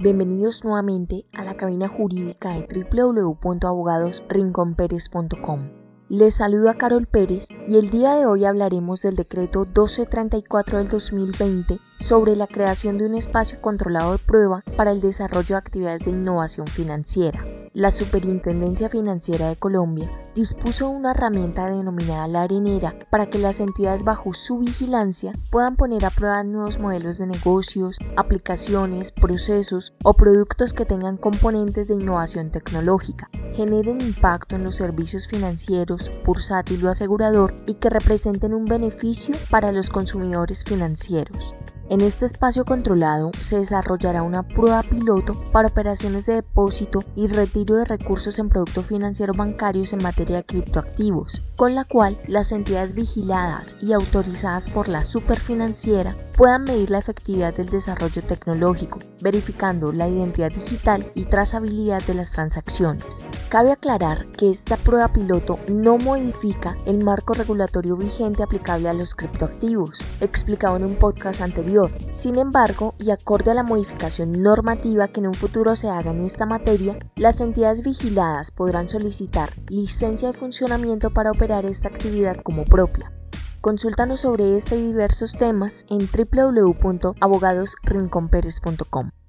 Bienvenidos nuevamente a la cabina jurídica de www.abogadosrinconperez.com. Les saluda Carol Pérez y el día de hoy hablaremos del decreto 1234 del 2020 sobre la creación de un espacio controlado de prueba para el desarrollo de actividades de innovación financiera. La Superintendencia Financiera de Colombia dispuso una herramienta denominada la arenera para que las entidades bajo su vigilancia puedan poner a prueba nuevos modelos de negocios, aplicaciones, procesos o productos que tengan componentes de innovación tecnológica, generen impacto en los servicios financieros, bursátil o asegurador y que representen un beneficio para los consumidores financieros. En este espacio controlado se desarrollará una prueba piloto para operaciones de depósito y retiro de recursos en productos financieros bancarios en materia de criptoactivos, con la cual las entidades vigiladas y autorizadas por la superfinanciera puedan medir la efectividad del desarrollo tecnológico, verificando la identidad digital y trazabilidad de las transacciones. Cabe aclarar que esta prueba piloto no modifica el marco regulatorio vigente aplicable a los criptoactivos, explicado en un podcast anterior sin embargo, y acorde a la modificación normativa que en un futuro se haga en esta materia, las entidades vigiladas podrán solicitar licencia de funcionamiento para operar esta actividad como propia. Consultanos sobre este y diversos temas en www.abogadosrinconperes.com.